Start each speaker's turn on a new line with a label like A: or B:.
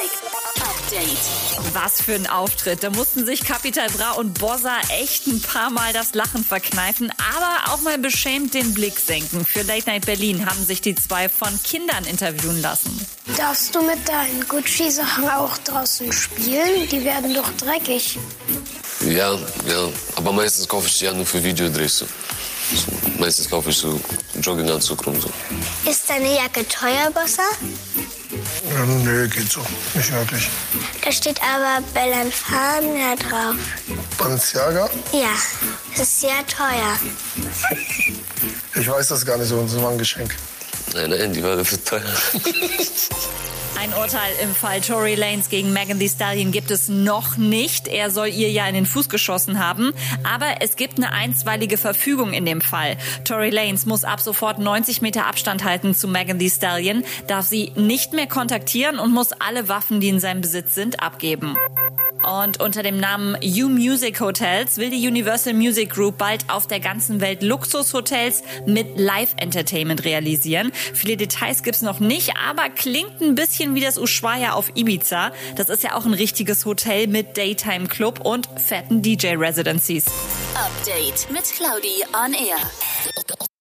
A: Update.
B: Was für ein Auftritt. Da mussten sich Capital Bra und Bossa echt ein paar Mal das Lachen verkneifen, aber auch mal beschämt den Blick senken. Für Late Night Berlin haben sich die zwei von Kindern interviewen lassen.
C: Darfst du mit deinen Gucci-Sachen auch draußen spielen? Die werden doch dreckig.
D: Ja, ja. Aber meistens kaufe ich die ja nur für Videodrehs. So. Meistens kaufe ich so Jogginganzug rum. So.
C: Ist deine Jacke teuer, Bossa?
E: Ja, nee, geht so. Nicht wirklich.
C: Da steht aber Bellanfania drauf.
E: Balenciaga?
C: Ja, das ist sehr teuer.
E: Ich weiß das gar nicht so. Das war ein Geschenk.
D: Nein, nein, die war dafür teuer.
B: Ein Urteil im Fall Tory Lanez gegen Megan Thee Stallion gibt es noch nicht. Er soll ihr ja in den Fuß geschossen haben. Aber es gibt eine einstweilige Verfügung in dem Fall. Tory Lanez muss ab sofort 90 Meter Abstand halten zu Megan Thee Stallion, darf sie nicht mehr kontaktieren und muss alle Waffen, die in seinem Besitz sind, abgeben. Und unter dem Namen U Music Hotels will die Universal Music Group bald auf der ganzen Welt Luxushotels mit Live-Entertainment realisieren. Viele Details gibt's noch nicht, aber klingt ein bisschen wie das Ushuaia auf Ibiza. Das ist ja auch ein richtiges Hotel mit Daytime Club und fetten DJ-Residencies.
A: Update mit Claudi on Air.